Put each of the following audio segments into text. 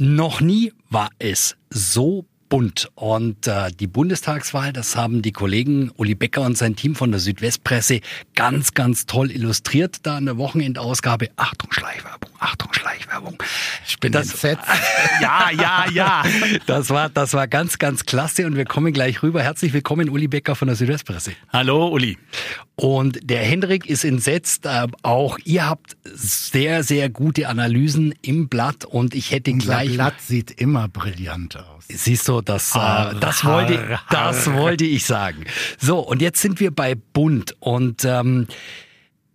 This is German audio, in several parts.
Noch nie war es so bunt. Und äh, die Bundestagswahl, das haben die Kollegen Uli Becker und sein Team von der Südwestpresse ganz, ganz toll illustriert da in der Wochenendausgabe. Achtung, Schleichwerbung, Achtung, Schleichwerbung. Ich bin das, entsetzt. ja, ja, ja. Das war, das war ganz, ganz klasse und wir kommen gleich rüber. Herzlich willkommen, Uli Becker von der Südwestpresse. Hallo, Uli. Und der Hendrik ist entsetzt. Äh, auch ihr habt sehr, sehr gute Analysen im Blatt und ich hätte Unser gleich. Blatt sieht immer brillant aus. Siehst du, das, äh, das, wollte, das wollte ich sagen. So, und jetzt sind wir bei Bunt und ähm,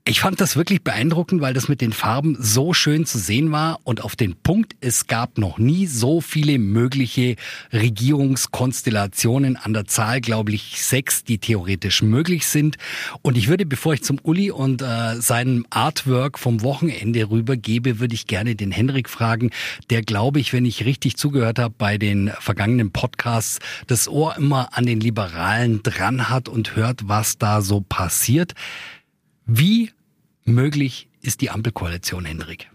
ich fand das wirklich beeindruckend, weil das mit den Farben so schön zu sehen war und auf den Punkt, es gab noch nie so viele mögliche Regierungskonstellationen an der Zahl, glaube ich, sechs, die theoretisch möglich sind. Und ich würde, bevor ich zum Uli und äh, seinem Artwork vom Wochenende rübergebe, würde ich gerne den Henrik fragen, der, glaube ich, wenn ich richtig zugehört habe bei den vergangenen Podcasts, das Ohr immer an den Liberalen dran hat und hört, was da so passiert. Wie möglich ist die Ampelkoalition, Hendrik?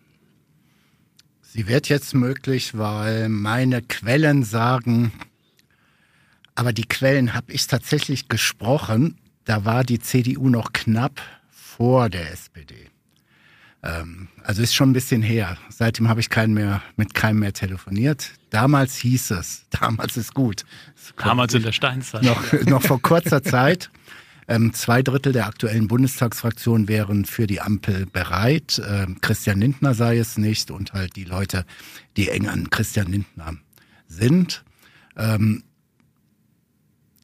Sie wird jetzt möglich, weil meine Quellen sagen, aber die Quellen habe ich tatsächlich gesprochen, da war die CDU noch knapp vor der SPD. Ähm, also ist schon ein bisschen her. Seitdem habe ich keinen mehr, mit keinem mehr telefoniert. Damals hieß es, damals ist gut. Damals in der Steinzeit. Noch, noch vor kurzer Zeit. Ähm, zwei Drittel der aktuellen Bundestagsfraktion wären für die Ampel bereit. Ähm, Christian Lindner sei es nicht und halt die Leute, die eng an Christian Lindner sind. Ähm,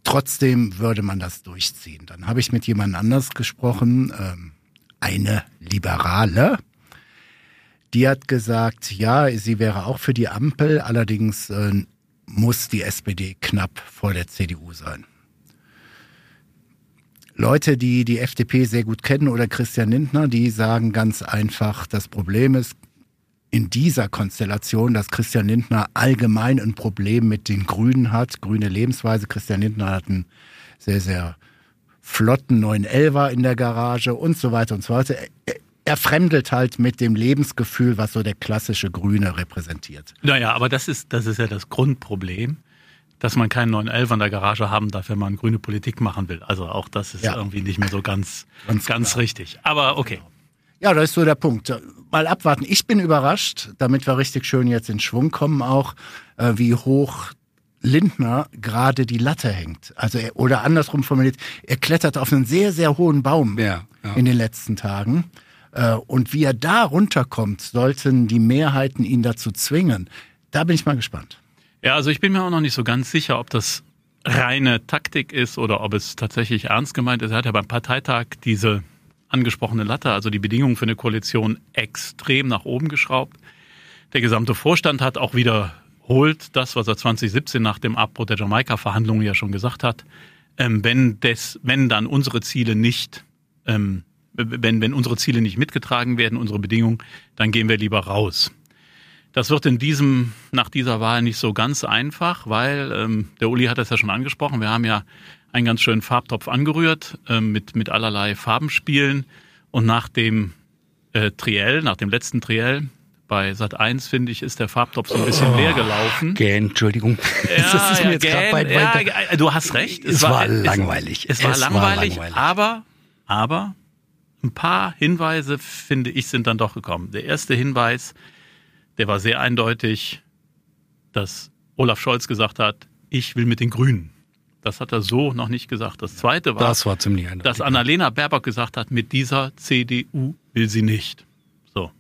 trotzdem würde man das durchziehen. Dann habe ich mit jemand anders gesprochen, ähm, eine Liberale. Die hat gesagt, ja, sie wäre auch für die Ampel, allerdings äh, muss die SPD knapp vor der CDU sein. Leute, die die FDP sehr gut kennen oder Christian Lindner, die sagen ganz einfach, das Problem ist in dieser Konstellation, dass Christian Lindner allgemein ein Problem mit den Grünen hat, grüne Lebensweise. Christian Lindner hat einen sehr, sehr flotten 911er in der Garage und so weiter und so weiter. Er fremdelt halt mit dem Lebensgefühl, was so der klassische Grüne repräsentiert. Naja, aber das ist, das ist ja das Grundproblem dass man keinen 911 an der Garage haben darf, wenn man grüne Politik machen will. Also auch das ist ja. irgendwie nicht mehr so ganz, ganz, ganz richtig. Aber okay. Ja, das ist so der Punkt. Mal abwarten. Ich bin überrascht, damit wir richtig schön jetzt in Schwung kommen, auch äh, wie hoch Lindner gerade die Latte hängt. Also er, oder andersrum formuliert, er klettert auf einen sehr, sehr hohen Baum ja, ja. in den letzten Tagen. Äh, und wie er da runterkommt, sollten die Mehrheiten ihn dazu zwingen. Da bin ich mal gespannt. Ja, also ich bin mir auch noch nicht so ganz sicher, ob das reine Taktik ist oder ob es tatsächlich ernst gemeint ist. Er hat ja beim Parteitag diese angesprochene Latte, also die Bedingungen für eine Koalition, extrem nach oben geschraubt. Der gesamte Vorstand hat auch wiederholt das, was er 2017 nach dem Abbruch der Jamaika-Verhandlungen ja schon gesagt hat. Ähm, wenn, des, wenn dann unsere Ziele nicht, ähm, wenn, wenn unsere Ziele nicht mitgetragen werden, unsere Bedingungen, dann gehen wir lieber raus. Das wird in diesem, nach dieser Wahl nicht so ganz einfach, weil ähm, der Uli hat das ja schon angesprochen. Wir haben ja einen ganz schönen Farbtopf angerührt ähm, mit, mit allerlei Farbenspielen. Und nach dem äh, Triell, nach dem letzten Triell, bei Sat 1, finde ich, ist der Farbtopf so ein bisschen oh, leer gelaufen. Gähn, Entschuldigung. Ja, das ist mir jetzt gähn, weit, ja, du hast recht. Es, es war, war, langweilig. Es, es, war, langweilig, war langweilig, aber, aber ein paar Hinweise, finde ich, sind dann doch gekommen. Der erste Hinweis, der war sehr eindeutig, dass Olaf Scholz gesagt hat, ich will mit den Grünen. Das hat er so noch nicht gesagt. Das zweite war, das war ziemlich eindeutig, dass Annalena Baerbock gesagt hat, mit dieser CDU will sie nicht. So.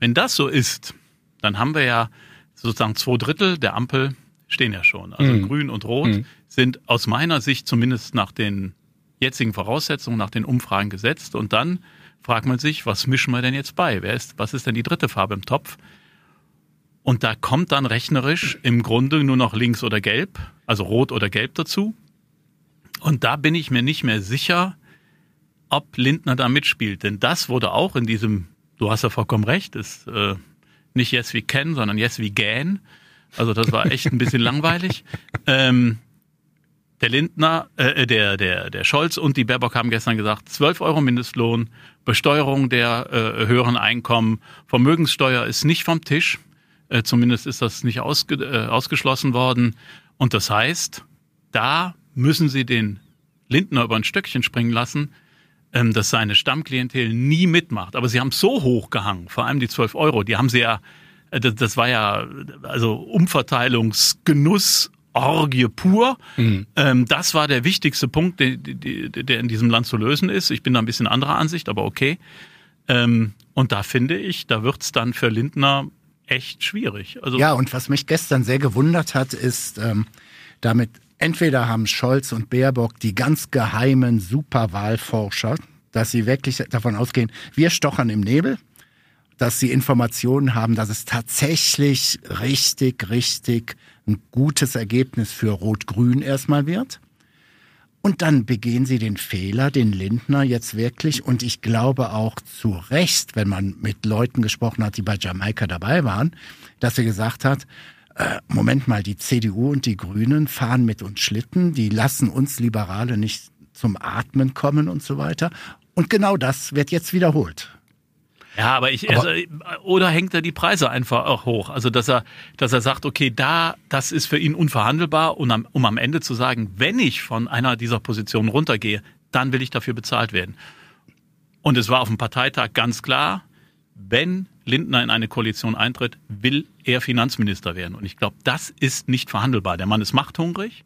Wenn das so ist, dann haben wir ja sozusagen zwei Drittel der Ampel stehen ja schon. Also mhm. Grün und Rot mhm. sind aus meiner Sicht zumindest nach den jetzigen Voraussetzungen, nach den Umfragen gesetzt. Und dann fragt man sich, was mischen wir denn jetzt bei? Wer ist, was ist denn die dritte Farbe im Topf? Und da kommt dann rechnerisch im Grunde nur noch links oder gelb, also rot oder gelb dazu. Und da bin ich mir nicht mehr sicher, ob Lindner da mitspielt. Denn das wurde auch in diesem, du hast ja vollkommen recht, ist äh, nicht Yes wie Ken, sondern Yes wie Gan. Also das war echt ein bisschen langweilig. Ähm, der Lindner, äh, der, der, der Scholz und die Baerbock haben gestern gesagt, 12 Euro Mindestlohn, Besteuerung der äh, höheren Einkommen, Vermögenssteuer ist nicht vom Tisch. Äh, zumindest ist das nicht ausge, äh, ausgeschlossen worden. Und das heißt, da müssen sie den Lindner über ein Stöckchen springen lassen, ähm, dass seine Stammklientel nie mitmacht. Aber sie haben so hoch gehangen, vor allem die 12 Euro, die haben sie ja, äh, das, das war ja also Umverteilungsgenuss Orgie pur. Mhm. Ähm, das war der wichtigste Punkt, der, in diesem Land zu lösen ist. Ich bin da ein bisschen anderer Ansicht, aber okay. Ähm, und da finde ich, da wird's dann für Lindner echt schwierig. Also ja, und was mich gestern sehr gewundert hat, ist, ähm, damit entweder haben Scholz und Baerbock die ganz geheimen Superwahlforscher, dass sie wirklich davon ausgehen, wir stochern im Nebel, dass sie Informationen haben, dass es tatsächlich richtig, richtig ein gutes Ergebnis für Rot-Grün erstmal wird. Und dann begehen sie den Fehler, den Lindner jetzt wirklich, und ich glaube auch zu Recht, wenn man mit Leuten gesprochen hat, die bei Jamaika dabei waren, dass er gesagt hat, äh, Moment mal, die CDU und die Grünen fahren mit uns Schlitten, die lassen uns Liberale nicht zum Atmen kommen und so weiter. Und genau das wird jetzt wiederholt. Ja, aber ich, aber, also, oder hängt er die Preise einfach auch hoch? Also, dass er, dass er sagt, okay, da, das ist für ihn unverhandelbar, und am, um am Ende zu sagen, wenn ich von einer dieser Positionen runtergehe, dann will ich dafür bezahlt werden. Und es war auf dem Parteitag ganz klar, wenn Lindner in eine Koalition eintritt, will er Finanzminister werden. Und ich glaube, das ist nicht verhandelbar. Der Mann ist machthungrig.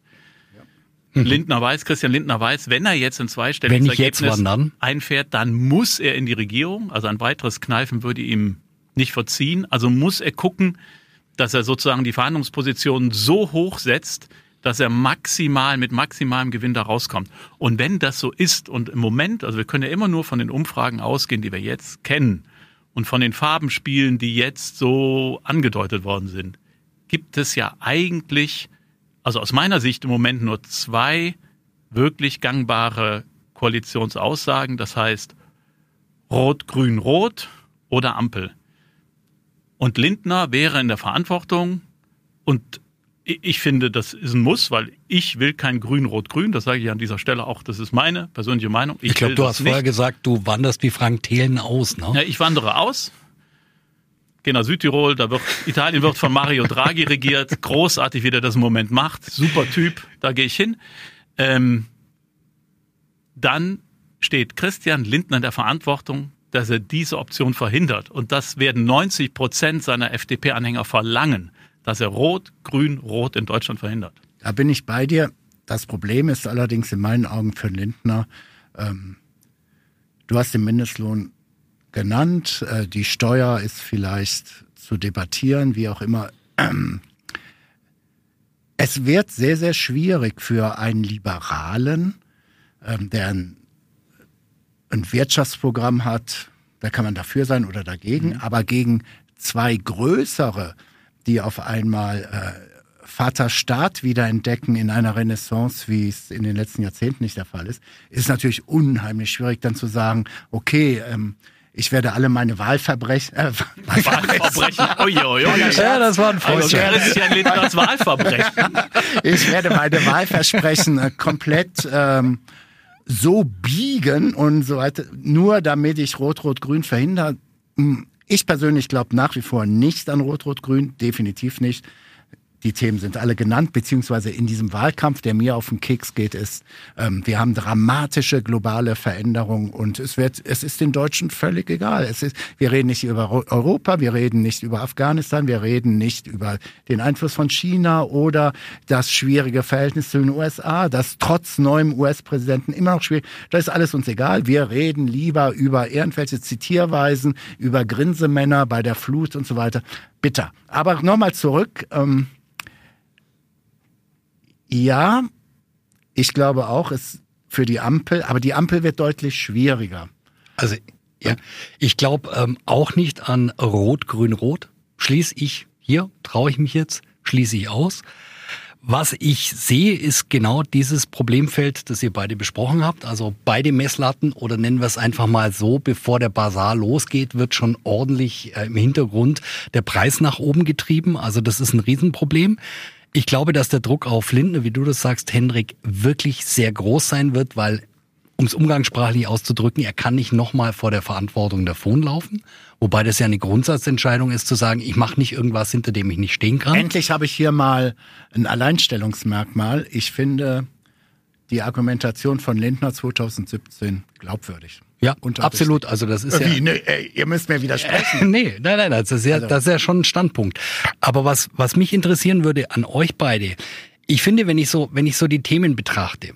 Mhm. Lindner weiß, Christian Lindner weiß, wenn er jetzt ein zweistelliges Ergebnis einfährt, dann muss er in die Regierung. Also ein weiteres Kneifen würde ihm nicht verziehen. Also muss er gucken, dass er sozusagen die Verhandlungsposition so hoch setzt, dass er maximal mit maximalem Gewinn da rauskommt. Und wenn das so ist und im Moment, also wir können ja immer nur von den Umfragen ausgehen, die wir jetzt kennen und von den Farbenspielen, die jetzt so angedeutet worden sind, gibt es ja eigentlich also aus meiner Sicht im Moment nur zwei wirklich gangbare Koalitionsaussagen. Das heißt Rot, Grün, Rot oder Ampel. Und Lindner wäre in der Verantwortung und ich finde, das ist ein Muss, weil ich will kein Grün-Rot-Grün. Das sage ich an dieser Stelle auch. Das ist meine persönliche Meinung. Ich, ich glaube, du hast nicht. vorher gesagt, du wanderst wie Frank Thelen aus. Ne? Ja, ich wandere aus gehe nach Südtirol, da wird, Italien wird von Mario Draghi regiert, großartig, wie der das im Moment macht, super Typ, da gehe ich hin. Ähm, dann steht Christian Lindner in der Verantwortung, dass er diese Option verhindert. Und das werden 90 Prozent seiner FDP-Anhänger verlangen, dass er Rot, Grün, Rot in Deutschland verhindert. Da bin ich bei dir. Das Problem ist allerdings in meinen Augen für Lindner, ähm, du hast den Mindestlohn genannt. Äh, die Steuer ist vielleicht zu debattieren, wie auch immer. Es wird sehr, sehr schwierig für einen Liberalen, ähm, der ein, ein Wirtschaftsprogramm hat, da kann man dafür sein oder dagegen, mhm. aber gegen zwei größere, die auf einmal äh, Vaterstaat wiederentdecken in einer Renaissance, wie es in den letzten Jahrzehnten nicht der Fall ist, ist natürlich unheimlich schwierig dann zu sagen, okay, ähm, ich werde alle meine Wahlverbrechen. Äh, Wahlverbrechen. Ui, ui, ui. Ja, das war ein also Christian Lindners Wahlverbrechen. Ich werde meine Wahlversprechen äh, komplett ähm, so biegen und so weiter, nur damit ich Rot-Rot-Grün verhindere. Hm, ich persönlich glaube nach wie vor nicht an Rot-Rot-Grün, definitiv nicht. Die Themen sind alle genannt, beziehungsweise in diesem Wahlkampf, der mir auf den Keks geht, ist, ähm, wir haben dramatische globale Veränderungen und es wird, es ist den Deutschen völlig egal. Es ist, wir reden nicht über Europa, wir reden nicht über Afghanistan, wir reden nicht über den Einfluss von China oder das schwierige Verhältnis zu den USA, das trotz neuem US-Präsidenten immer noch schwierig. Das ist alles uns egal. Wir reden lieber über irgendwelche Zitierweisen, über Grinsemänner bei der Flut und so weiter. Bitter. Aber nochmal zurück. Ähm, ja, ich glaube auch, es für die Ampel, aber die Ampel wird deutlich schwieriger. Also ja, ich glaube ähm, auch nicht an Rot, Grün, Rot. Schließe ich hier, traue ich mich jetzt, schließe ich aus. Was ich sehe, ist genau dieses Problemfeld, das ihr beide besprochen habt. Also beide Messlatten oder nennen wir es einfach mal so, bevor der Basar losgeht, wird schon ordentlich äh, im Hintergrund der Preis nach oben getrieben. Also das ist ein Riesenproblem. Ich glaube, dass der Druck auf Lindner, wie du das sagst, Hendrik, wirklich sehr groß sein wird, weil um es umgangssprachlich auszudrücken, er kann nicht nochmal vor der Verantwortung davonlaufen. Wobei das ja eine Grundsatzentscheidung ist, zu sagen, ich mache nicht irgendwas, hinter dem ich nicht stehen kann. Endlich habe ich hier mal ein Alleinstellungsmerkmal. Ich finde die Argumentation von Lindner 2017 glaubwürdig. Ja, absolut. Also das ist Wie, ja. Nee, ey, ihr müsst mir widersprechen. nee, nein, nein, das ist ja, also. das ist ja schon ein Standpunkt. Aber was, was mich interessieren würde an euch beide, ich finde, wenn ich so, wenn ich so die Themen betrachte,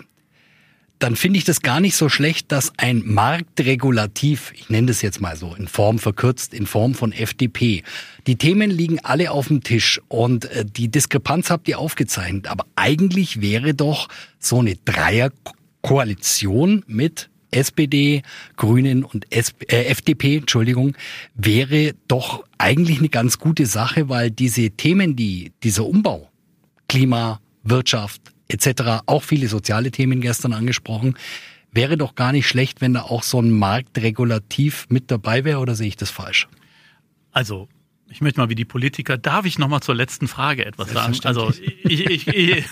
dann finde ich das gar nicht so schlecht, dass ein Marktregulativ, ich nenne das jetzt mal so, in Form verkürzt, in Form von FDP, die Themen liegen alle auf dem Tisch und äh, die Diskrepanz habt ihr aufgezeichnet. Aber eigentlich wäre doch so eine Dreierkoalition mit SPD, Grünen und SP, äh, FDP, Entschuldigung, wäre doch eigentlich eine ganz gute Sache, weil diese Themen, die dieser Umbau, Klima, Wirtschaft etc., auch viele soziale Themen gestern angesprochen, wäre doch gar nicht schlecht, wenn da auch so ein Marktregulativ mit dabei wäre, oder sehe ich das falsch? Also ich möchte mal wie die Politiker, darf ich noch mal zur letzten Frage etwas sagen? Also ich, ich, ich,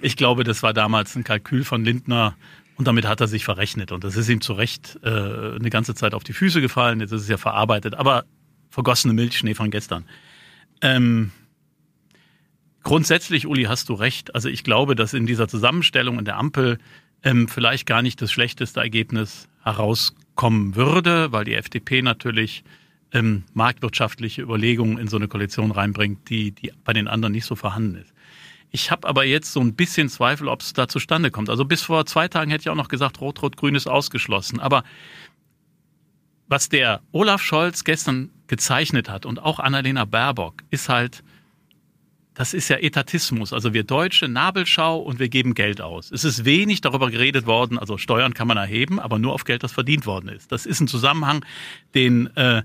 ich glaube, das war damals ein Kalkül von Lindner, und damit hat er sich verrechnet. Und das ist ihm zu Recht äh, eine ganze Zeit auf die Füße gefallen. Jetzt ist es ja verarbeitet. Aber vergossene Milch, Schnee von gestern. Ähm, grundsätzlich, Uli, hast du recht. Also ich glaube, dass in dieser Zusammenstellung in der Ampel ähm, vielleicht gar nicht das schlechteste Ergebnis herauskommen würde, weil die FDP natürlich ähm, marktwirtschaftliche Überlegungen in so eine Koalition reinbringt, die, die bei den anderen nicht so vorhanden ist. Ich habe aber jetzt so ein bisschen Zweifel, ob es da zustande kommt. Also bis vor zwei Tagen hätte ich auch noch gesagt, Rot-Rot-Grün ist ausgeschlossen. Aber was der Olaf Scholz gestern gezeichnet hat und auch Annalena Baerbock, ist halt, das ist ja Etatismus. Also wir Deutsche, Nabelschau und wir geben Geld aus. Es ist wenig darüber geredet worden, also Steuern kann man erheben, aber nur auf Geld, das verdient worden ist. Das ist ein Zusammenhang, den äh,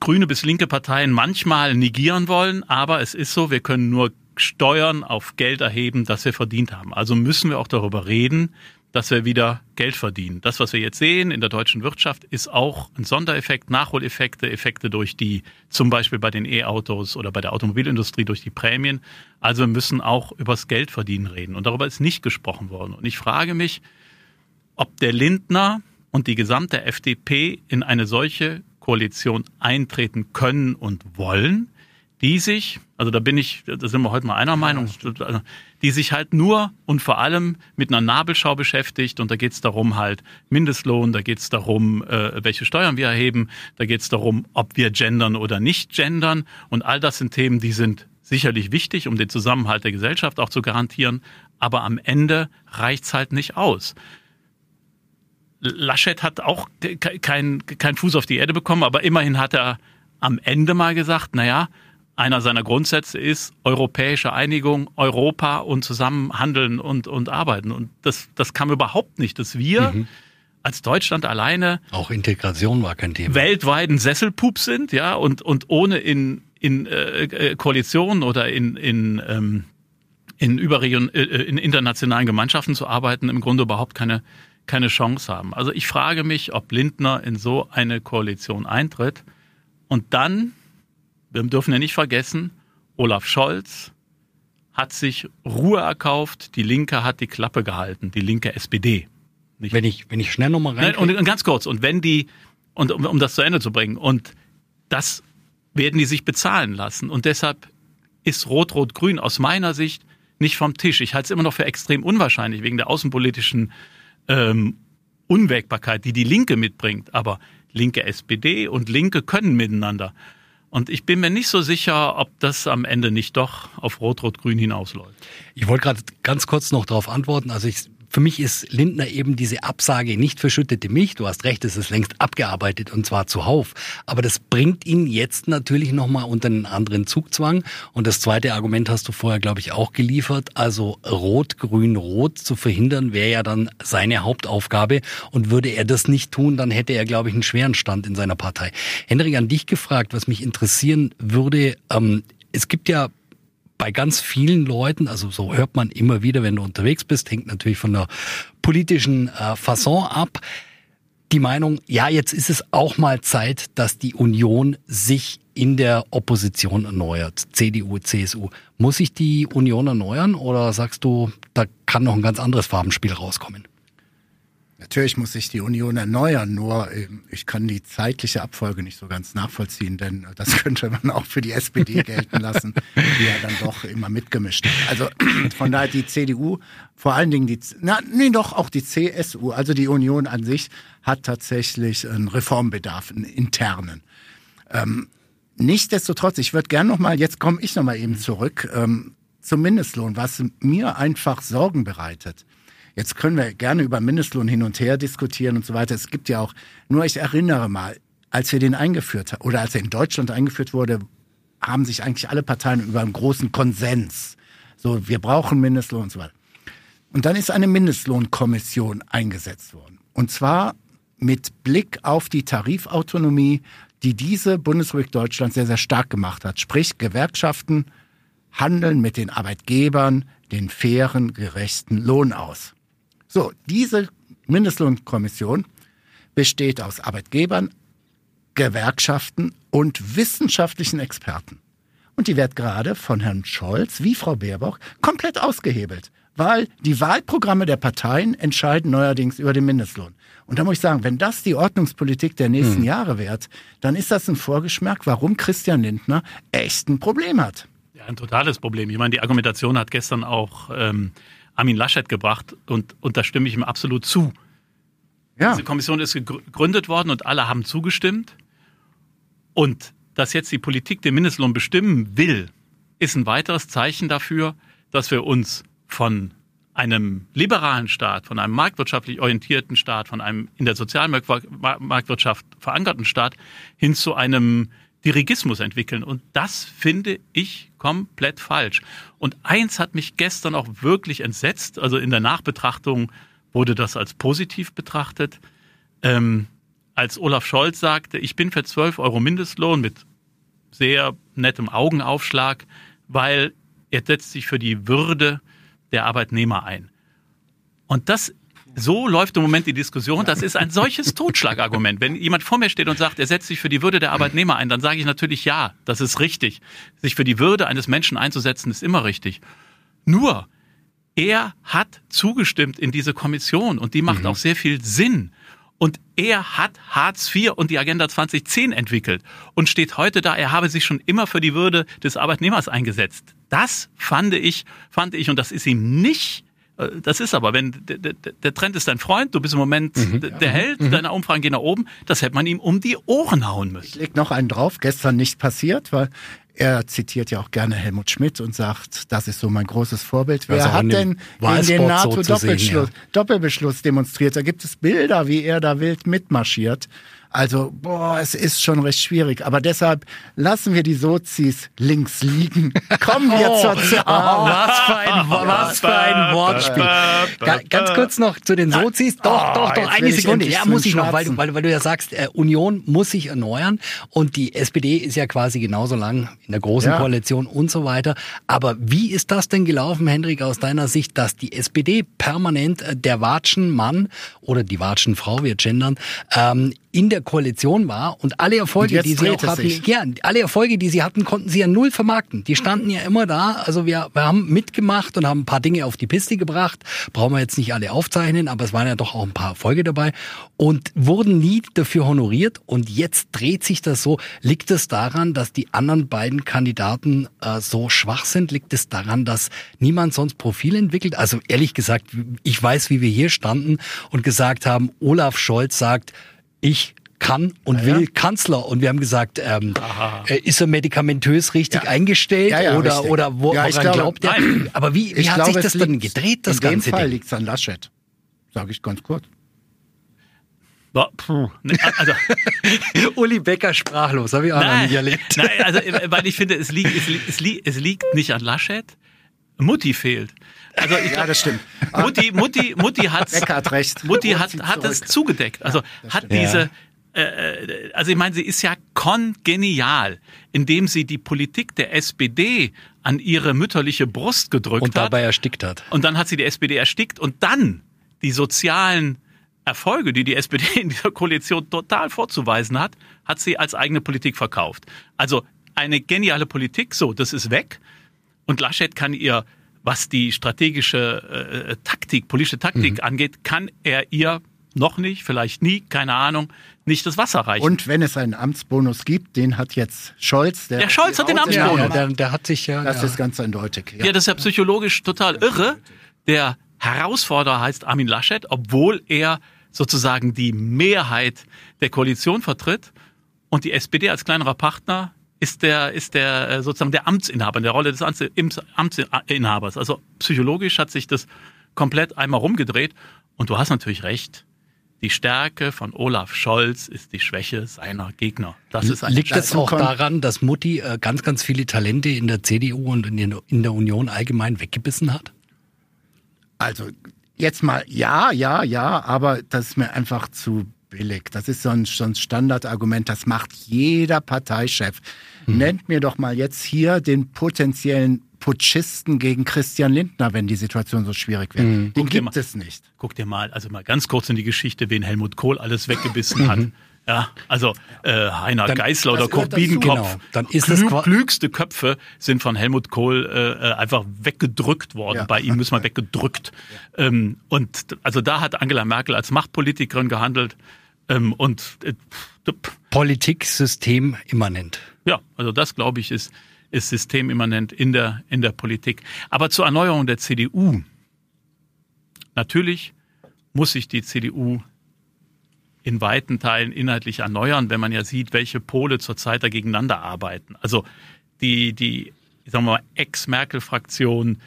grüne bis linke Parteien manchmal negieren wollen, aber es ist so, wir können nur Steuern auf Geld erheben, das wir verdient haben. Also müssen wir auch darüber reden, dass wir wieder Geld verdienen. Das, was wir jetzt sehen in der deutschen Wirtschaft, ist auch ein Sondereffekt, Nachholeffekte, Effekte durch die, zum Beispiel bei den E-Autos oder bei der Automobilindustrie durch die Prämien. Also wir müssen auch übers Geldverdienen reden. Und darüber ist nicht gesprochen worden. Und ich frage mich, ob der Lindner und die gesamte FDP in eine solche Koalition eintreten können und wollen, die sich, also da bin ich, da sind wir heute mal einer Meinung, die sich halt nur und vor allem mit einer Nabelschau beschäftigt und da geht es darum halt Mindestlohn, da geht es darum, äh, welche Steuern wir erheben, da geht es darum, ob wir gendern oder nicht gendern. Und all das sind Themen, die sind sicherlich wichtig, um den Zusammenhalt der Gesellschaft auch zu garantieren, aber am Ende reicht's halt nicht aus. Laschet hat auch keinen kein Fuß auf die Erde bekommen, aber immerhin hat er am Ende mal gesagt, naja, einer seiner Grundsätze ist europäische Einigung, Europa und zusammenhandeln und, und arbeiten. Und das, das kam überhaupt nicht, dass wir mhm. als Deutschland alleine auch Integration war kein Thema. Weltweiten Sesselpup sind, ja, und, und ohne in, in äh, äh Koalitionen oder in, in, ähm, in, Überregion, äh, äh, in internationalen Gemeinschaften zu arbeiten, im Grunde überhaupt keine, keine Chance haben. Also ich frage mich, ob Lindner in so eine Koalition eintritt und dann wir dürfen ja nicht vergessen, Olaf Scholz hat sich Ruhe erkauft, die Linke hat die Klappe gehalten, die linke SPD. Nicht? Wenn ich, wenn ich schnell nochmal rein. Und, und ganz kurz, und wenn die, und um, um das zu Ende zu bringen, und das werden die sich bezahlen lassen. Und deshalb ist Rot-Rot-Grün aus meiner Sicht nicht vom Tisch. Ich halte es immer noch für extrem unwahrscheinlich wegen der außenpolitischen ähm, Unwägbarkeit, die die Linke mitbringt. Aber linke SPD und Linke können miteinander. Und ich bin mir nicht so sicher, ob das am Ende nicht doch auf Rot-Rot-Grün hinausläuft. Ich wollte gerade ganz kurz noch darauf antworten. Also ich für mich ist Lindner eben diese Absage nicht verschüttete Milch. Du hast recht, es ist längst abgearbeitet und zwar zuhauf. Aber das bringt ihn jetzt natürlich nochmal unter einen anderen Zugzwang. Und das zweite Argument hast du vorher, glaube ich, auch geliefert. Also Rot, Grün, Rot zu verhindern wäre ja dann seine Hauptaufgabe. Und würde er das nicht tun, dann hätte er, glaube ich, einen schweren Stand in seiner Partei. Henrik, an dich gefragt, was mich interessieren würde. Ähm, es gibt ja bei ganz vielen Leuten, also so hört man immer wieder, wenn du unterwegs bist, hängt natürlich von der politischen äh, Fasson ab, die Meinung, ja, jetzt ist es auch mal Zeit, dass die Union sich in der Opposition erneuert. CDU, CSU. Muss sich die Union erneuern oder sagst du, da kann noch ein ganz anderes Farbenspiel rauskommen? Natürlich muss sich die Union erneuern, nur ähm, ich kann die zeitliche Abfolge nicht so ganz nachvollziehen, denn das könnte man auch für die SPD gelten lassen, die ja dann doch immer mitgemischt hat. Also von daher die CDU, vor allen Dingen die, na, nee, doch auch die CSU, also die Union an sich hat tatsächlich einen Reformbedarf, einen internen. Ähm, nichtsdestotrotz, ich würde gern noch mal, jetzt komme ich noch mal eben zurück ähm, zum Mindestlohn, was mir einfach Sorgen bereitet. Jetzt können wir gerne über Mindestlohn hin und her diskutieren und so weiter. Es gibt ja auch, nur ich erinnere mal, als wir den eingeführt haben, oder als er in Deutschland eingeführt wurde, haben sich eigentlich alle Parteien über einen großen Konsens. So, wir brauchen Mindestlohn und so weiter. Und dann ist eine Mindestlohnkommission eingesetzt worden. Und zwar mit Blick auf die Tarifautonomie, die diese Bundesrepublik Deutschland sehr, sehr stark gemacht hat. Sprich, Gewerkschaften handeln mit den Arbeitgebern den fairen, gerechten Lohn aus. So, diese Mindestlohnkommission besteht aus Arbeitgebern, Gewerkschaften und wissenschaftlichen Experten. Und die wird gerade von Herrn Scholz wie Frau Baerbock komplett ausgehebelt, weil die Wahlprogramme der Parteien entscheiden neuerdings über den Mindestlohn. Und da muss ich sagen, wenn das die Ordnungspolitik der nächsten hm. Jahre wird, dann ist das ein Vorgeschmack, warum Christian Lindner echt ein Problem hat. Ja, ein totales Problem. Ich meine, die Argumentation hat gestern auch ähm, Armin Laschet gebracht und, und da stimme ich ihm absolut zu. Ja. Diese Kommission ist gegründet worden und alle haben zugestimmt. Und dass jetzt die Politik den Mindestlohn bestimmen will, ist ein weiteres Zeichen dafür, dass wir uns von einem liberalen Staat, von einem marktwirtschaftlich orientierten Staat, von einem in der Sozialmarktwirtschaft verankerten Staat hin zu einem Dirigismus entwickeln. Und das finde ich komplett falsch. Und eins hat mich gestern auch wirklich entsetzt. Also in der Nachbetrachtung wurde das als positiv betrachtet. Ähm, als Olaf Scholz sagte, ich bin für 12 Euro Mindestlohn mit sehr nettem Augenaufschlag, weil er setzt sich für die Würde der Arbeitnehmer ein. Und das so läuft im Moment die Diskussion. Das ist ein solches Totschlagargument. Wenn jemand vor mir steht und sagt, er setzt sich für die Würde der Arbeitnehmer ein, dann sage ich natürlich ja, das ist richtig. Sich für die Würde eines Menschen einzusetzen, ist immer richtig. Nur, er hat zugestimmt in diese Kommission und die macht mhm. auch sehr viel Sinn. Und er hat Hartz IV und die Agenda 2010 entwickelt und steht heute da, er habe sich schon immer für die Würde des Arbeitnehmers eingesetzt. Das fand ich, fand ich, und das ist ihm nicht das ist aber, wenn der, der, der Trend ist dein Freund, du bist im Moment mhm. der Held, mhm. deine Umfragen gehen nach oben, das hätte man ihm um die Ohren hauen müssen. Ich leg noch einen drauf, gestern nicht passiert, weil er zitiert ja auch gerne Helmut Schmidt und sagt, das ist so mein großes Vorbild. Wer hat denn gegen den NATO-Doppelbeschluss ja. Doppelbeschluss demonstriert? Da gibt es Bilder, wie er da wild mitmarschiert. Also, boah, es ist schon recht schwierig. Aber deshalb lassen wir die Sozis links liegen. Kommen wir oh, zur Zeit. Oh, was für ein, was für ein Wortspiel. Ganz kurz noch zu den Sozis. Doch, doch, doch, eine Sekunde. Ja, muss ich noch, weil du, weil, weil du ja sagst, äh, Union muss sich erneuern und die SPD ist ja quasi genauso lang in der großen ja. Koalition und so weiter. Aber wie ist das denn gelaufen, Hendrik, aus deiner Sicht, dass die SPD permanent äh, der Watschenmann oder die Watschenfrau, wir gendern, ähm, in der Koalition war und alle Erfolge, die sie auch hatten, sich. ja, alle Erfolge, die sie hatten, konnten sie ja null vermarkten. Die standen ja immer da. Also wir, wir haben mitgemacht und haben ein paar Dinge auf die Piste gebracht. Brauchen wir jetzt nicht alle aufzeichnen, aber es waren ja doch auch ein paar Erfolge dabei und wurden nie dafür honoriert. Und jetzt dreht sich das so. Liegt es daran, dass die anderen beiden Kandidaten äh, so schwach sind? Liegt es daran, dass niemand sonst Profil entwickelt? Also ehrlich gesagt, ich weiß, wie wir hier standen und gesagt haben, Olaf Scholz sagt, ich kann und ja, will Kanzler. Und wir haben gesagt, ähm, äh, ist er medikamentös richtig ja. eingestellt ja, oder, richtig. oder wo, ja, woran glaube, glaubt er? Aber wie, wie hat glaube, sich das denn gedreht, das in Ganze? In dem Fall liegt es an Laschet, sage ich ganz kurz. Puh, ne, also Uli Becker sprachlos, habe ich auch nein, noch nie erlebt. Nein, also weil ich finde, es liegt, es, liegt, es, liegt, es liegt nicht an Laschet. Mutti fehlt. Also ich ja, das stimmt. Mutti, Mutti, Mutti hat hat recht. Mutti hat, hat es zugedeckt. Also ja, hat diese, äh, äh, also ich meine, sie ist ja kongenial, indem sie die Politik der SPD an ihre mütterliche Brust gedrückt und hat. Und dabei erstickt hat. Und dann hat sie die SPD erstickt und dann die sozialen Erfolge, die die SPD in dieser Koalition total vorzuweisen hat, hat sie als eigene Politik verkauft. Also eine geniale Politik, so, das ist weg. Und Laschet kann ihr was die strategische äh, Taktik, politische Taktik mhm. angeht, kann er ihr noch nicht, vielleicht nie, keine Ahnung, nicht das Wasser reichen. Und wenn es einen Amtsbonus gibt, den hat jetzt Scholz. Der, der Scholz hat den Amtsbonus. Ja, der, der, hat sich ja. Das ja. ist ganz eindeutig. Ja. ja, das ist ja psychologisch total irre. Der Herausforderer heißt Armin Laschet, obwohl er sozusagen die Mehrheit der Koalition vertritt und die SPD als kleinerer Partner ist der, ist der äh, sozusagen der Amtsinhaber, in der Rolle des Amtsinhabers. Also psychologisch hat sich das komplett einmal rumgedreht. Und du hast natürlich recht. Die Stärke von Olaf Scholz ist die Schwäche seiner Gegner. Das ist Liegt das auch daran, dass Mutti äh, ganz, ganz viele Talente in der CDU und in der Union allgemein weggebissen hat? Also jetzt mal ja, ja, ja, aber das ist mir einfach zu billig. Das ist so ein, so ein Standardargument, das macht jeder Parteichef. Mhm. Nennt mir doch mal jetzt hier den potenziellen Putschisten gegen Christian Lindner, wenn die Situation so schwierig wird. Mhm. Den gibt mal, es nicht. Guck dir mal, also mal ganz kurz in die Geschichte, wen Helmut Kohl alles weggebissen hat. Mhm. Ja, also äh, Heiner dann, Geißler oder Kurt Biedenkopf. Genau. Klü klügste Köpfe sind von Helmut Kohl äh, äh, einfach weggedrückt worden. Ja. Bei ihm müssen wir weggedrückt. Ja. Ähm, und also da hat Angela Merkel als Machtpolitikerin gehandelt. Ähm, und äh, Politik System immanent. Ja, also das glaube ich ist ist systemimmanent in der in der Politik. Aber zur Erneuerung der CDU. Natürlich muss sich die CDU in weiten Teilen inhaltlich erneuern, wenn man ja sieht, welche Pole zurzeit da gegeneinander arbeiten. Also die, die, sagen wir mal, Ex-Merkel-Fraktion,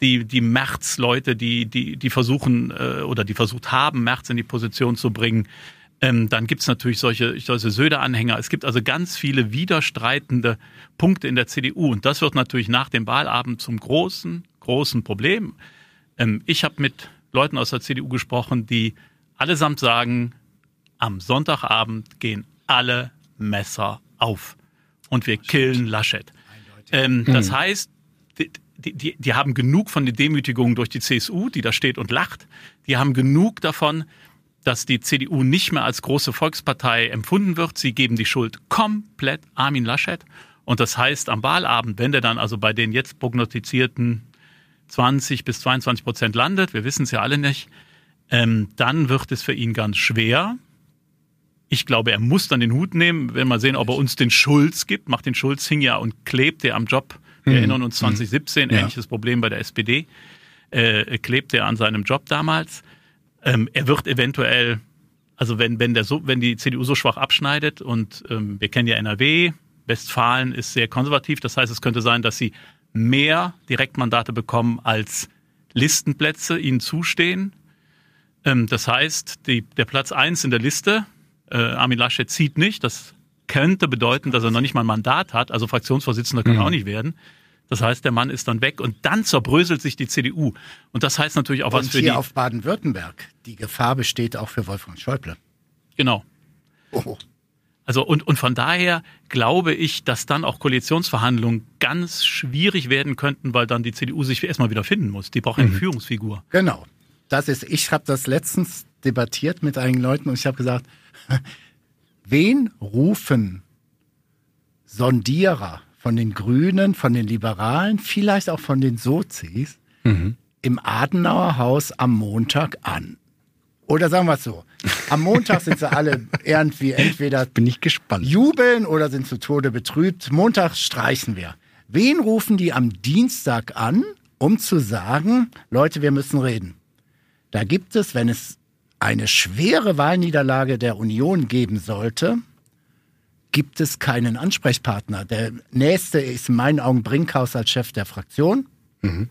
die, die Merz-Leute, die, die, die versuchen äh, oder die versucht haben, Merz in die Position zu bringen. Ähm, dann gibt's natürlich solche, solche Söder-Anhänger. Es gibt also ganz viele widerstreitende Punkte in der CDU. Und das wird natürlich nach dem Wahlabend zum großen, großen Problem. Ähm, ich habe mit Leuten aus der CDU gesprochen, die allesamt sagen, am Sonntagabend gehen alle Messer auf und wir killen Laschet. Ähm, das hm. heißt, die, die, die haben genug von den Demütigungen durch die CSU, die da steht und lacht. Die haben genug davon, dass die CDU nicht mehr als große Volkspartei empfunden wird. Sie geben die Schuld komplett Armin Laschet. Und das heißt, am Wahlabend, wenn der dann also bei den jetzt prognostizierten 20 bis 22 Prozent landet, wir wissen es ja alle nicht, ähm, dann wird es für ihn ganz schwer, ich glaube, er muss dann den Hut nehmen. wenn wir sehen, ob er uns den Schulz gibt. Macht den Schulz hing ja und klebte am Job. Wir mhm. erinnern uns 2017, mhm. ähnliches Problem bei der SPD. Äh, klebte er an seinem Job damals. Ähm, er wird eventuell, also wenn, wenn, der so, wenn die CDU so schwach abschneidet und ähm, wir kennen ja NRW, Westfalen ist sehr konservativ. Das heißt, es könnte sein, dass sie mehr Direktmandate bekommen als Listenplätze ihnen zustehen. Ähm, das heißt, die, der Platz eins in der Liste äh, Armin Laschet zieht nicht. Das könnte bedeuten, dass er noch nicht mal ein Mandat hat. Also Fraktionsvorsitzender kann mhm. auch nicht werden. Das heißt, der Mann ist dann weg und dann zerbröselt sich die CDU. Und das heißt natürlich auch und was für hier die. auf Baden-Württemberg. Die Gefahr besteht auch für Wolfgang Schäuble. Genau. Oh. Also und, und von daher glaube ich, dass dann auch Koalitionsverhandlungen ganz schwierig werden könnten, weil dann die CDU sich erstmal wieder finden muss. Die braucht eine mhm. Führungsfigur. Genau. Das ist, ich habe das letztens debattiert mit einigen Leuten und ich habe gesagt, wen rufen Sondierer von den Grünen, von den Liberalen, vielleicht auch von den Sozis mhm. im Adenauer Haus am Montag an? Oder sagen wir es so, am Montag sind sie alle irgendwie entweder bin ich gespannt. jubeln oder sind zu Tode betrübt. Montag streichen wir. Wen rufen die am Dienstag an, um zu sagen, Leute, wir müssen reden? Da gibt es, wenn es eine schwere Wahlniederlage der Union geben sollte, gibt es keinen Ansprechpartner. Der nächste ist in meinen Augen Brinkhaus als Chef der Fraktion. Mhm.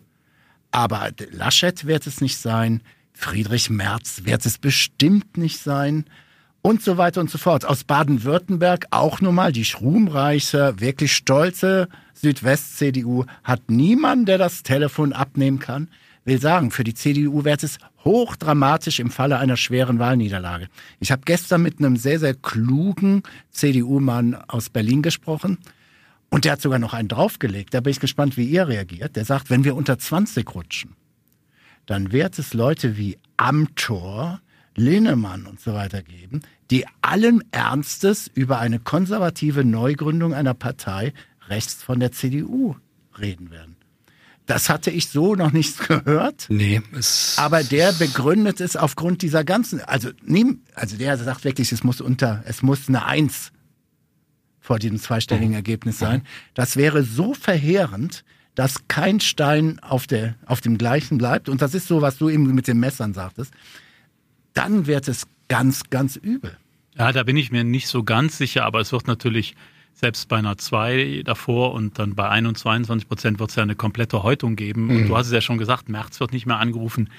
Aber Laschet wird es nicht sein. Friedrich Merz wird es bestimmt nicht sein. Und so weiter und so fort. Aus Baden-Württemberg auch nochmal die schruhmreiche, wirklich stolze Südwest-CDU hat niemanden, der das Telefon abnehmen kann will sagen, für die CDU wäre es hochdramatisch im Falle einer schweren Wahlniederlage. Ich habe gestern mit einem sehr, sehr klugen CDU-Mann aus Berlin gesprochen. Und der hat sogar noch einen draufgelegt. Da bin ich gespannt, wie ihr reagiert. Der sagt, wenn wir unter 20 rutschen, dann wird es Leute wie Amtor, Linnemann und so weiter geben, die allen Ernstes über eine konservative Neugründung einer Partei rechts von der CDU reden werden. Das hatte ich so noch nicht gehört. Nee, es Aber der begründet es aufgrund dieser ganzen, also nimm, also der sagt wirklich, es muss unter, es muss eine Eins vor diesem zweistelligen Ergebnis sein. Das wäre so verheerend, dass kein Stein auf der, auf dem gleichen bleibt. Und das ist so, was du eben mit den Messern sagtest. Dann wird es ganz, ganz übel. Ja, da bin ich mir nicht so ganz sicher, aber es wird natürlich selbst bei einer 2 davor und dann bei 21, 22 Prozent wird es ja eine komplette Häutung geben. Und du hast es ja schon gesagt, Merz wird nicht mehr angerufen.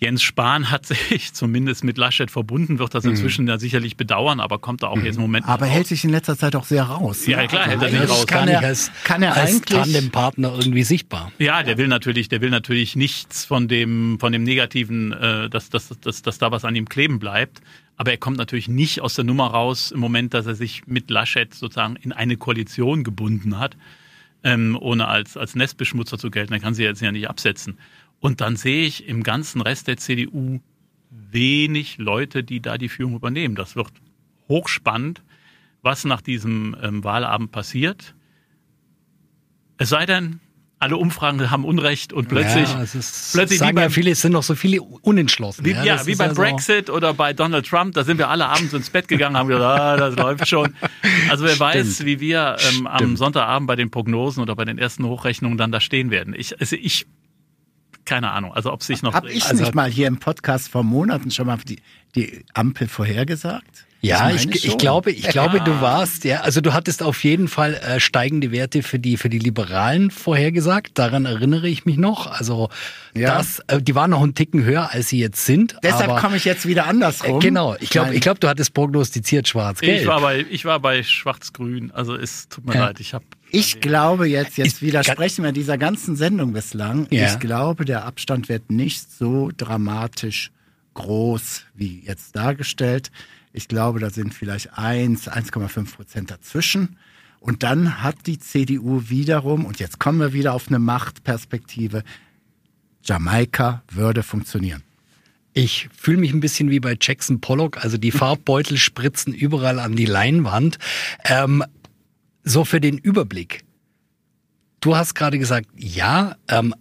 Jens Spahn hat sich zumindest mit Laschet verbunden, wird das inzwischen ja sicherlich bedauern, aber kommt da auch jetzt im Moment Aber nicht hält raus. sich in letzter Zeit auch sehr raus. Ja, ne? klar, Also hält er sich raus. Kann er, als, kann er als eigentlich, Tandempartner irgendwie sichtbar. Ja, der will natürlich, der will natürlich nichts von dem, von dem Negativen, äh, dass, dass, dass, dass da was an ihm kleben bleibt. Aber er kommt natürlich nicht aus der Nummer raus im Moment, dass er sich mit Laschet sozusagen in eine Koalition gebunden hat, ähm, ohne als, als Nestbeschmutzer zu gelten. Er kann sie jetzt ja nicht absetzen. Und dann sehe ich im ganzen Rest der CDU wenig Leute, die da die Führung übernehmen. Das wird hochspannend, was nach diesem ähm, Wahlabend passiert. Es sei denn, alle Umfragen haben Unrecht und plötzlich, ja, ist, plötzlich wie sagen ja viele, es sind noch so viele unentschlossen. wie, ja, das wie ist beim so- Brexit oder bei Donald Trump, da sind wir alle abends ins Bett gegangen, haben gesagt, ah, das läuft schon. Also wer weiß, wie wir ähm, am Stimmt. Sonntagabend bei den Prognosen oder bei den ersten Hochrechnungen dann da stehen werden. Ich, also ich, keine Ahnung, also ob sich noch. Hab ich Also- nicht mal hier im Podcast vor Monaten schon mal die, die Ampel vorhergesagt? Ja, Ich ich, ich glaube, ich glaube, du warst, ja, also du hattest auf jeden Fall äh, steigende Werte für die für die Liberalen vorhergesagt. Daran erinnere ich mich noch. Also Ja. das, äh, die waren noch einen Ticken höher, als sie jetzt sind. Deshalb komme ich jetzt wieder andersrum. äh, Genau, ich glaube, ich glaube, du hattest prognostiziert schwarz-gelb. ich war bei, ich war bei Schwarz-Grün. Also es tut mir Ja. leid, ich habe. Ich glaube jetzt, jetzt widersprechen wir dieser ganzen Sendung bislang. Ja. Ich glaube, der Abstand wird nicht so dramatisch groß wie jetzt dargestellt. Ich glaube, da sind vielleicht 1, 1,5 Prozent dazwischen. Und dann hat die CDU wiederum, und jetzt kommen wir wieder auf eine Machtperspektive, Jamaika würde funktionieren. Ich fühle mich ein bisschen wie bei Jackson Pollock, also die Farbbeutel spritzen überall an die Leinwand. Ähm, so für den Überblick. Du hast gerade gesagt, ja, ähm,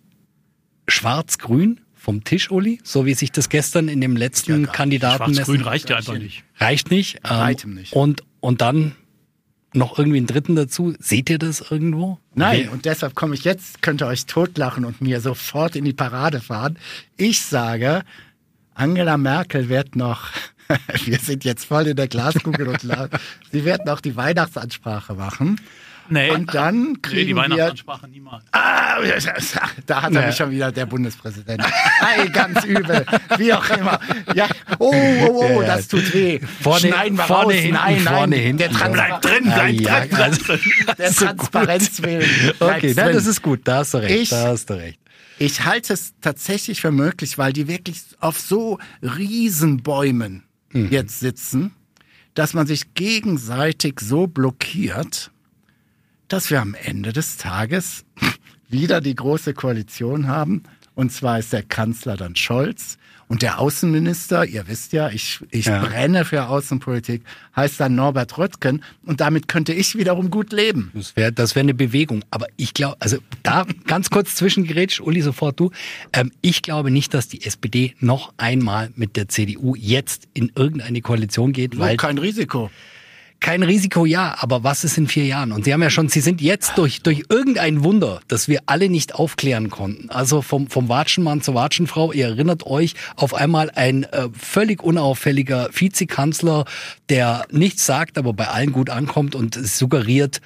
schwarz-grün vom Tisch, Uli, so wie sich das gestern in dem letzten Ja, Kandidaten Schwarz-Grün reicht ja einfach nicht. Reicht nicht. Ähm, weitem nicht. Und, und dann noch irgendwie einen dritten dazu. Seht ihr das irgendwo? Nein, und deshalb komme ich jetzt, könnt ihr euch totlachen und mir sofort in die Parade fahren. Ich sage, Angela Merkel wird noch, wir sind jetzt voll in der Glaskugel und sie wird noch die Weihnachtsansprache machen. Nee, Und dann nee, die kriegen Weihnachtsansprache niemals. ah, da hat er Nee. mich schon wieder der Bundespräsident. Ei, ganz übel, wie auch immer. Ja, oh, oh, oh, Ja, ja. das tut weh. Vorne- Schneiden wir vorne, raus. hinten, nein, nein, vorne, hinten. der Transpa Bleib drin, Ah, bleib ja, drin, also- drin. der so Transparenz willen. Okay, nein, das ist gut, da hast du recht. Ich- da hast du recht. Ich halte es tatsächlich für möglich, weil die wirklich auf so Riesenbäumen jetzt sitzen, dass man sich gegenseitig so blockiert, dass wir am Ende des Tages wieder die große Koalition haben. Und zwar ist der Kanzler dann Scholz und der Außenminister, ihr wisst ja, ich, ich Ja. brenne für Außenpolitik, heißt dann Norbert Röttgen und damit könnte ich wiederum gut leben. Das wäre das wär eine Bewegung. Aber ich glaube, also da ganz kurz zwischengerätscht, Uli, sofort du. Ähm, ich glaube nicht, dass die SPD noch einmal mit der CDU jetzt in irgendeine Koalition geht, So, weil kein Risiko. Kein Risiko, ja, aber was ist in vier Jahren? Und Sie haben ja schon, Sie sind jetzt durch, durch irgendein Wunder, das wir alle nicht aufklären konnten. Also vom, vom Watschenmann zur Watschenfrau, ihr erinnert euch, auf einmal ein äh, völlig unauffälliger Vizekanzler, der nichts sagt, aber bei allen gut ankommt und suggeriert,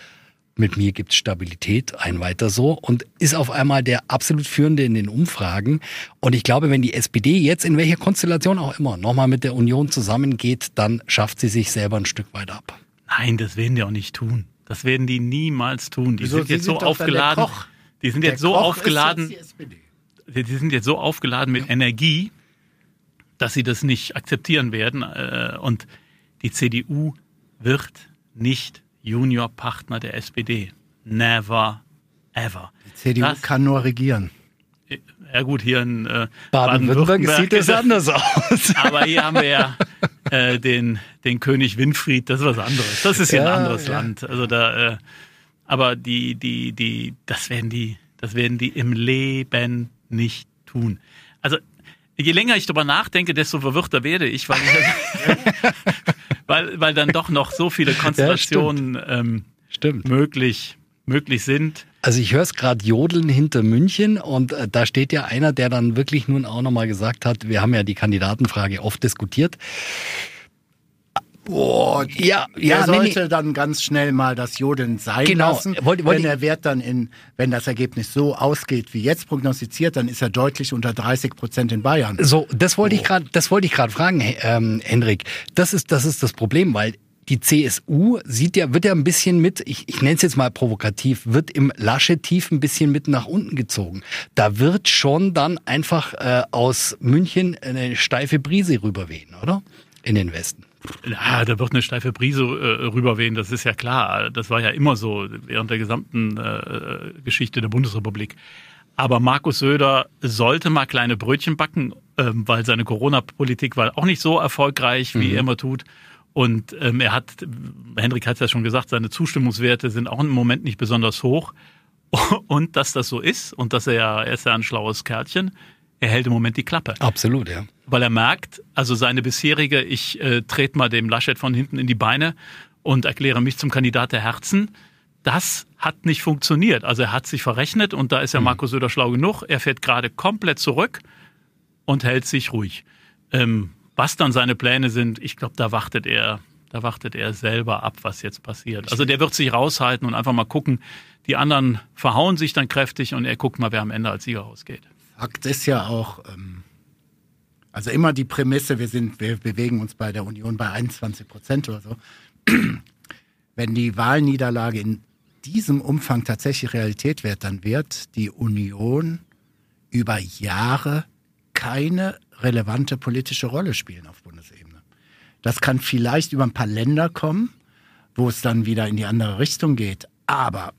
mit mir gibt's Stabilität, ein weiter so und ist auf einmal der absolut Führende in den Umfragen. Und ich glaube, wenn die SPD jetzt in welcher Konstellation auch immer nochmal mit der Union zusammengeht, dann schafft sie sich selber ein Stück weit ab. Nein, das werden die auch nicht tun. Das werden die niemals tun. Die Wieso? sind Sie jetzt sind so doch dann der aufgeladen. Koch. Die sind Der jetzt so Koch aufgeladen. jetzt die SPD. Die sind jetzt so aufgeladen mit Energie, dass sie das nicht akzeptieren werden. Äh, Und die CDU wird nicht Juniorpartner der SPD. Never, ever. Die CDU Das- kann nur regieren. Ja gut, hier in äh, Baden-Württemberg sieht es anders aus. Aber hier haben wir ja äh, den, den König Winfried, das ist was anderes. Das ist ja, Ja, ein anderes ja. Land. Also da, äh, aber die, die, die, das werden die, Das werden die im Leben nicht tun. Also je länger ich darüber nachdenke, desto verwirrter werde ich, weil, ich, weil, weil dann doch noch so viele Konstellationen ja, stimmt. Ähm, stimmt. möglich möglich sind. Also ich höre es gerade jodeln hinter München und äh, da steht ja einer, der dann wirklich nun auch nochmal gesagt hat, wir haben ja die Kandidatenfrage oft diskutiert. Boah, ja, ja, er sollte nee, nee. dann ganz schnell mal das Jodeln sein genau. lassen. Wollt, wollt wenn er wird dann in, wenn das Ergebnis so ausgeht wie jetzt prognostiziert, dann ist er deutlich unter 30 Prozent in Bayern. So, das wollte oh. ich gerade, das wollte ich gerade fragen, ähm, Hendrik. Das ist, das ist das Problem, weil die CSU sieht ja, wird ja ein bisschen mit, ich, ich nenne es jetzt mal provokativ, wird im Laschet-Tief ein bisschen mit nach unten gezogen. Da wird schon dann einfach äh, aus München eine steife Brise rüberwehen, oder? In den Westen. Ja, da wird eine steife Brise äh, rüberwehen, das ist ja klar. Das war ja immer so während der gesamten äh, Geschichte der Bundesrepublik. Aber Markus Söder sollte mal kleine Brötchen backen, ähm, weil seine Corona-Politik war auch nicht so erfolgreich, wie mhm. er immer tut. Und ähm, er hat, Hendrik hat es ja schon gesagt, seine Zustimmungswerte sind auch im Moment nicht besonders hoch. Und dass das so ist und dass er ja, er ist ja ein schlaues Kärtchen, er hält im Moment die Klappe. Absolut, ja. Weil er merkt, also seine bisherige, ich äh, trete mal dem Laschet von hinten in die Beine und erkläre mich zum Kandidat der Herzen, das hat nicht funktioniert. Also er hat sich verrechnet und da ist ja mhm. Markus Söder schlau genug. Er fährt gerade komplett zurück und hält sich ruhig. Ähm, was dann seine Pläne sind, ich glaube, da wartet er, da wartet er selber ab, was jetzt passiert. Also der wird sich raushalten und einfach mal gucken. Die anderen verhauen sich dann kräftig und er guckt mal, wer am Ende als Sieger rausgeht. Fakt ist ja auch, ähm, also immer die Prämisse, wir sind, wir bewegen uns bei der Union bei 21 Prozent oder so. Wenn die Wahlniederlage in diesem Umfang tatsächlich Realität wird, dann wird die Union über Jahre keine relevante politische Rolle spielen auf Bundesebene. Das kann vielleicht über ein paar Länder kommen, wo es dann wieder in die andere Richtung geht. Aber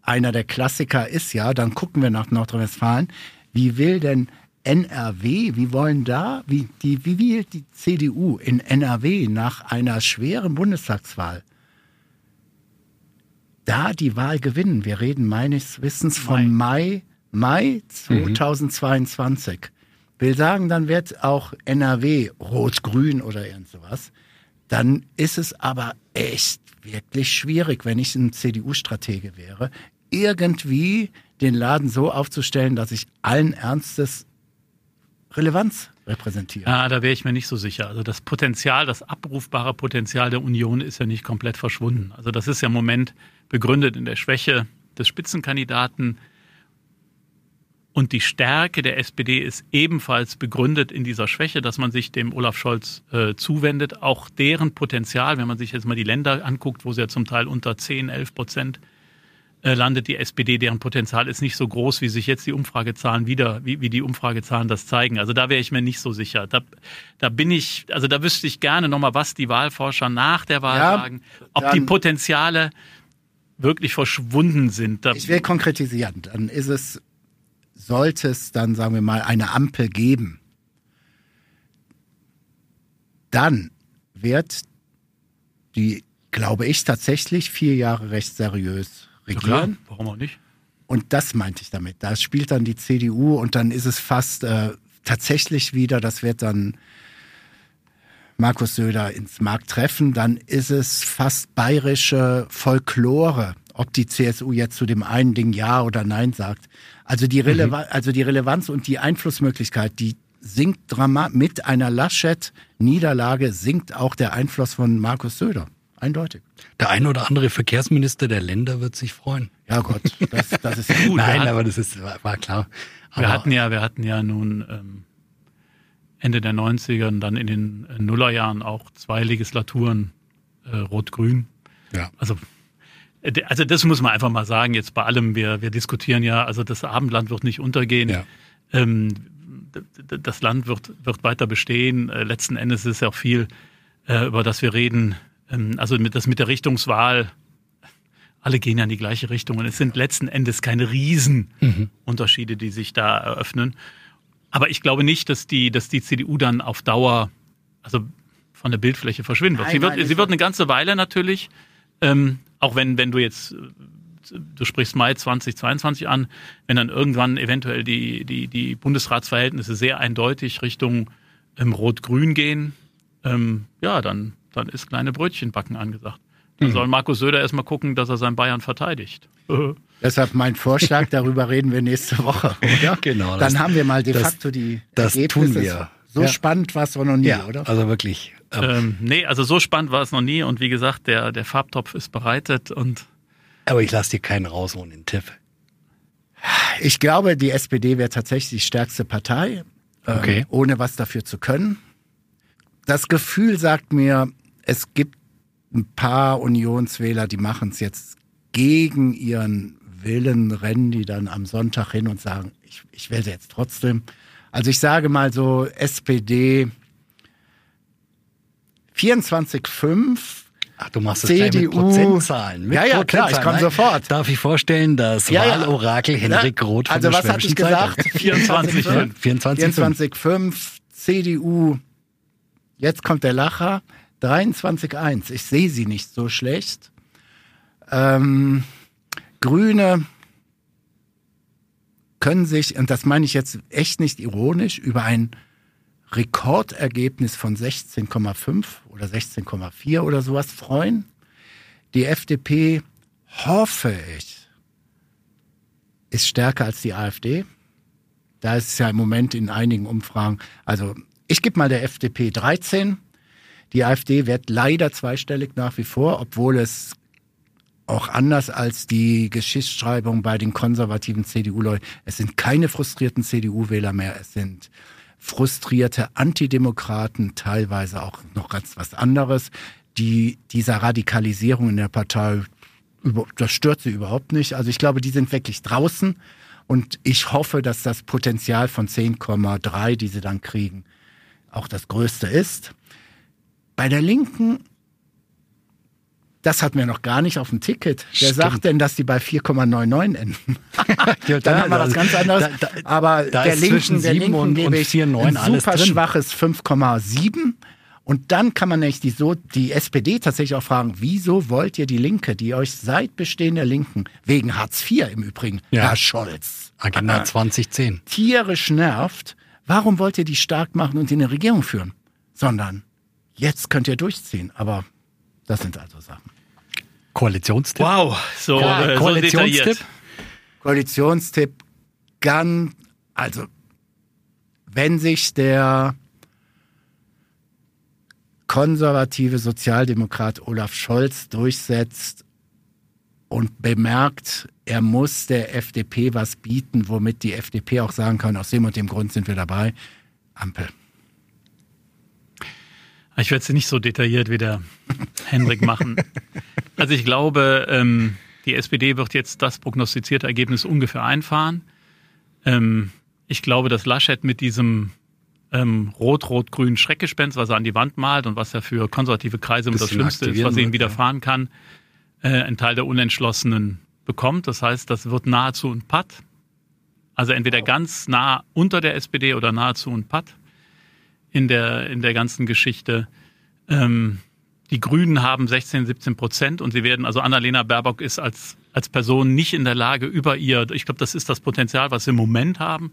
einer der Klassiker ist ja, dann gucken wir nach Nordrhein-Westfalen, wie will denn NRW, wie wollen da, wie, die, wie will die CDU in NRW nach einer schweren Bundestagswahl da die Wahl gewinnen? Wir reden meines Wissens Mai, Mai, Mai 2022. Mhm. Will sagen, dann wird auch NRW rot-grün oder irgend sowas. Dann ist es aber echt wirklich schwierig, wenn ich ein CDU-Stratege wäre, irgendwie den Laden so aufzustellen, dass ich allen Ernstes Relevanz repräsentiere. Ah, da wäre ich mir nicht so sicher. Also das Potenzial, das abrufbare Potenzial der Union ist ja nicht komplett verschwunden. Also das ist ja im Moment begründet in der Schwäche des Spitzenkandidaten. Und die Stärke der SPD ist ebenfalls begründet in dieser Schwäche, dass man sich dem Olaf Scholz äh, zuwendet. Auch deren Potenzial, wenn man sich jetzt mal die Länder anguckt, wo sie ja zum Teil unter 10, 11 Prozent äh, landet die SPD, deren Potenzial ist nicht so groß, wie sich jetzt die Umfragezahlen wieder, wie, wie die Umfragezahlen das zeigen. Also da wäre ich mir nicht so sicher. Da, da bin ich, also da wüsste ich gerne nochmal, was die Wahlforscher nach der Wahl ja, sagen, ob die Potenziale wirklich verschwunden sind. Da ich will konkretisieren. Dann ist es, sollte es dann, sagen wir mal, eine Ampel geben, dann wird die, glaube ich, tatsächlich vier Jahre recht seriös regieren. Ja, warum auch nicht? Und das meinte ich damit. Da spielt dann die CDU und dann ist es fast äh, tatsächlich wieder, das wird dann Markus Söder ins Markt treffen, dann ist es fast bayerische Folklore, ob die CSU jetzt zu dem einen Ding Ja oder Nein sagt. Also die, Relevan mhm. also die Relevanz und die Einflussmöglichkeit, die sinkt dramatisch. Mit einer Laschet-Niederlage sinkt auch der Einfluss von Markus Söder. Eindeutig. Der ein oder andere Verkehrsminister der Länder wird sich freuen. Ja Gott, das, das ist gut. Nein, aber das ist, war, war klar. Aber wir hatten ja, wir hatten ja nun ähm, Ende der 90er und dann in den äh, Nullerjahren auch zwei Legislaturen äh, Rot-Grün. Ja. Also äh, also das muss man einfach mal sagen, jetzt bei allem, wir, wir diskutieren ja, also das Abendland wird nicht untergehen. Ja. Ähm, das Land wird, wird weiter bestehen. Äh, letzten Endes ist ja auch viel, äh, über das wir reden, ähm, also mit, das mit der Richtungswahl, alle gehen ja in die gleiche Richtung und es sind letzten Endes keine Riesenunterschiede, die sich da eröffnen. Aber ich glaube nicht, dass die, dass die CDU dann auf Dauer, also von der Bildfläche verschwinden wird. Nein, sie wird, nein, sie wird eine ganze Weile natürlich, ähm, auch wenn, wenn du jetzt du sprichst Mai 2022 an, wenn dann irgendwann eventuell die, die, die Bundesratsverhältnisse sehr eindeutig Richtung ähm, Rot-Grün gehen, ähm, ja, dann, dann ist kleine Brötchenbacken angesagt. Dann mhm. soll Markus Söder erstmal gucken, dass er sein Bayern verteidigt. Deshalb mein Vorschlag, darüber reden wir nächste Woche, oder? Genau. Dann das, haben wir mal de facto die das Ergebnisse. Tun wir. So ja. spannend war es noch nie, ja, oder? Also wirklich. Ähm, nee, also so spannend war es noch nie und wie gesagt, der, der Farbtopf ist bereitet und. Aber ich lasse dir keinen raus ohne den Tipp. Ich glaube, die SPD wäre tatsächlich die stärkste Partei, ähm, okay. ohne was dafür zu können. Das Gefühl sagt mir, es gibt ein paar Unionswähler, die machen es jetzt gegen ihren Willen, rennen die dann am Sonntag hin und sagen, ich, ich sie jetzt trotzdem. Also ich sage mal so SPD 24,5. Ach, du machst CDU. mit Prozentzahlen. Mit ja, ja, klar, ich komme sofort. Darf ich vorstellen, das ja, ja. Wahlorakel Henrik Roth von Also was hatte ich gesagt? 24,5. 24,5. 24, CDU. Jetzt kommt der Lacher. 23,1. Ich sehe sie nicht so schlecht. Ähm, Grüne können sich, und das meine ich jetzt echt nicht ironisch, über ein Rekordergebnis von 16,5 oder 16,4 oder sowas freuen. Die FDP, hoffe ich, ist stärker als die AfD. Da ist es ja im Moment in einigen Umfragen, also ich gebe mal der FDP 13. Die AfD wird leider zweistellig nach wie vor, obwohl es auch anders als die Geschichtsschreibung bei den konservativen CDU-Leuten. Es sind keine frustrierten CDU-Wähler mehr, es sind frustrierte Antidemokraten, teilweise auch noch ganz was anderes, die dieser Radikalisierung in der Partei, das stört sie überhaupt nicht. Also ich glaube, die sind wirklich draußen und ich hoffe, dass das Potenzial von 10,3, die sie dann kriegen, auch das größte ist. Bei der Linken das hatten wir noch gar nicht auf dem Ticket. Wer Stimmt. sagt denn, dass die bei 4,99 enden? ja, Dann haben wir was ganz anderes. Da, da, Aber da der Linken, der Linken und, gebe ich und ein super drin. schwaches 5,7. Und dann kann man nämlich die, so, die SPD tatsächlich auch fragen, wieso wollt ihr die Linke, die euch seit Bestehen der Linken, wegen Hartz IV im Übrigen, ja. Herr Scholz, Agenda 2010, tierisch nervt, warum wollt ihr die stark machen und in eine Regierung führen? Sondern jetzt könnt ihr durchziehen. Aber das sind also Sachen. Koalitionstipp? Wow, so, ja, äh, Koalitionstipp? So Koalitionstipp, ganz, also wenn sich der konservative Sozialdemokrat Olaf Scholz durchsetzt und bemerkt, er muss der FDP was bieten, womit die FDP auch sagen kann, aus dem und dem Grund sind wir dabei, Ampel. Ich werde es nicht so detailliert wie der Henrik machen. Also ich glaube, ähm, die SPD wird jetzt das prognostizierte Ergebnis ungefähr einfahren. Ähm, ich glaube, dass Laschet mit diesem ähm, rot-rot-grünen Schreckgespenst, was er an die Wand malt und was ja für konservative Kreise immer das Schlimmste ist, was ihm widerfahren kann, äh, einen Teil der Unentschlossenen bekommt. Das heißt, das wird nahezu ein Patt. Also entweder ganz nah unter der SPD oder nahezu ein Patt in der, in der ganzen Geschichte. Ähm, die Grünen haben 16, 17 Prozent und sie werden, also Annalena Baerbock ist als, als Person nicht in der Lage, über ihr, ich glaube, das ist das Potenzial, was sie im Moment haben,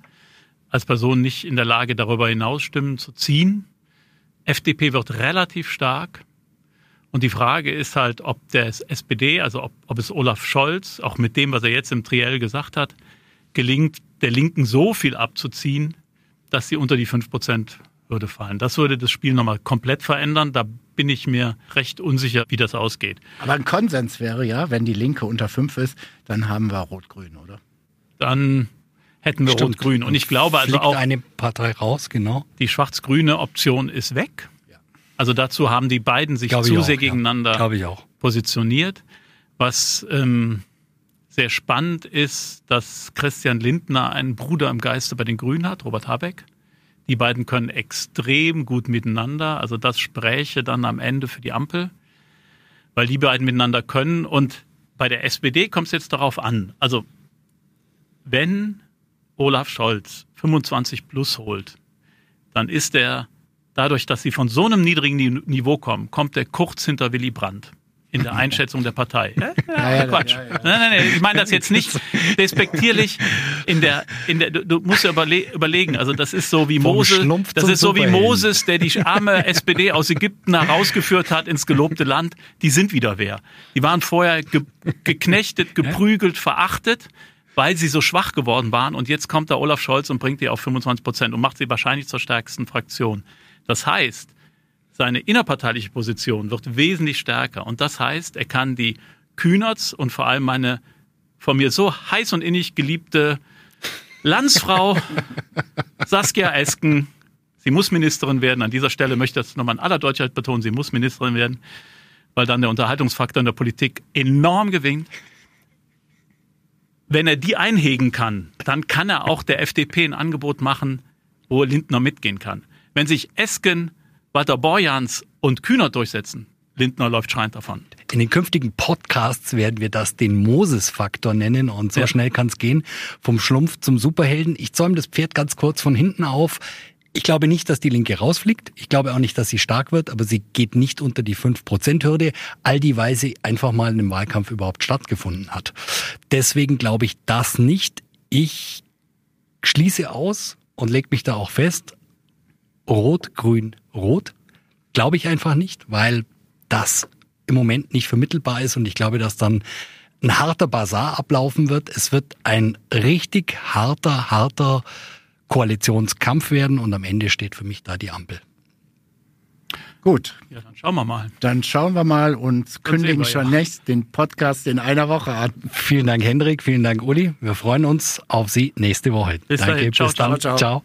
als Person nicht in der Lage, darüber hinaus Stimmen zu ziehen. FDP wird relativ stark. Und die Frage ist halt, ob der SPD, also ob, ob es Olaf Scholz, auch mit dem, was er jetzt im Triell gesagt hat, gelingt, der Linken so viel abzuziehen, dass sie unter die 5 Prozent würde fallen. Das würde das Spiel nochmal komplett verändern. Da bin ich mir recht unsicher, wie das ausgeht. Aber ein Konsens wäre ja, wenn die Linke unter fünf ist, dann haben wir Rot-Grün, oder? Dann hätten wir Rot-Grün. Und ich glaube also auch. eine Partei raus, genau. Die schwarz-grüne Option ist weg. Also dazu haben die beiden sich zu sehr gegeneinander ja. positioniert. Was ähm, sehr spannend ist, dass Christian Lindner einen Bruder im Geiste bei den Grünen hat, Robert Habeck. Die beiden können extrem gut miteinander. Also das spräche dann am Ende für die Ampel, weil die beiden miteinander können. Und bei der SPD kommt es jetzt darauf an. Also wenn Olaf Scholz 25 plus holt, dann ist er dadurch, dass sie von so einem niedrigen Niveau kommen, kommt er kurz hinter Willy Brandt. In der Einschätzung der Partei. Ja, ja, ja, Quatsch. Nein, nein, nein, ich meine das jetzt nicht despektierlich in der, in der, du musst ja überle überlegen, also das ist so wie Moses, das ist so wie Moses, der die arme SPD aus Ägypten herausgeführt hat ins gelobte Land, die sind wieder wer. Die waren vorher ge geknechtet, geprügelt, verachtet weil sie so schwach geworden waren. Und jetzt kommt der Olaf Scholz und bringt die auf 25 Prozent und macht sie wahrscheinlich zur stärksten Fraktion. Das heißt, seine innerparteiliche Position wird wesentlich stärker. Und das heißt, er kann die Kühnerts und vor allem meine von mir so heiß und innig geliebte Landsfrau Saskia Esken, sie muss Ministerin werden. An dieser Stelle möchte ich das nochmal in aller Deutschheit betonen, sie muss Ministerin werden, weil dann der Unterhaltungsfaktor in der Politik enorm gewinnt. Wenn er die einhegen kann, dann kann er auch der FDP ein Angebot machen, wo Lindner mitgehen kann. Wenn sich Esken Walter Borjans und Kühner durchsetzen, Lindner läuft schreiend davon. In den künftigen Podcasts werden wir das den Moses-Faktor nennen und so ja. schnell kann es gehen. Vom Schlumpf zum Superhelden. Ich zäume das Pferd ganz kurz von hinten auf. Ich glaube nicht, dass die Linke rausfliegt. Ich glaube auch nicht, dass sie stark wird, aber sie geht nicht unter die 5%-Hürde, all die, weil sie einfach mal in einem Wahlkampf überhaupt stattgefunden hat. Deswegen glaube ich das nicht. Ich schließe aus und lege mich da auch fest, Rot, Grün, Rot? Glaube ich einfach nicht, weil das im Moment nicht vermittelbar ist und ich glaube, dass dann ein harter Bazar ablaufen wird. Es wird ein richtig harter, harter Koalitionskampf werden und am Ende steht für mich da die Ampel. Gut. Ja, dann schauen wir mal. Dann schauen wir mal und dann kündigen wir, schon ja. nächst den Podcast in einer Woche an. Vielen Dank, Hendrik. Vielen Dank, Uli. Wir freuen uns auf Sie nächste Woche. Bis Danke. Dahin. Ciao, bis dann. ciao. ciao.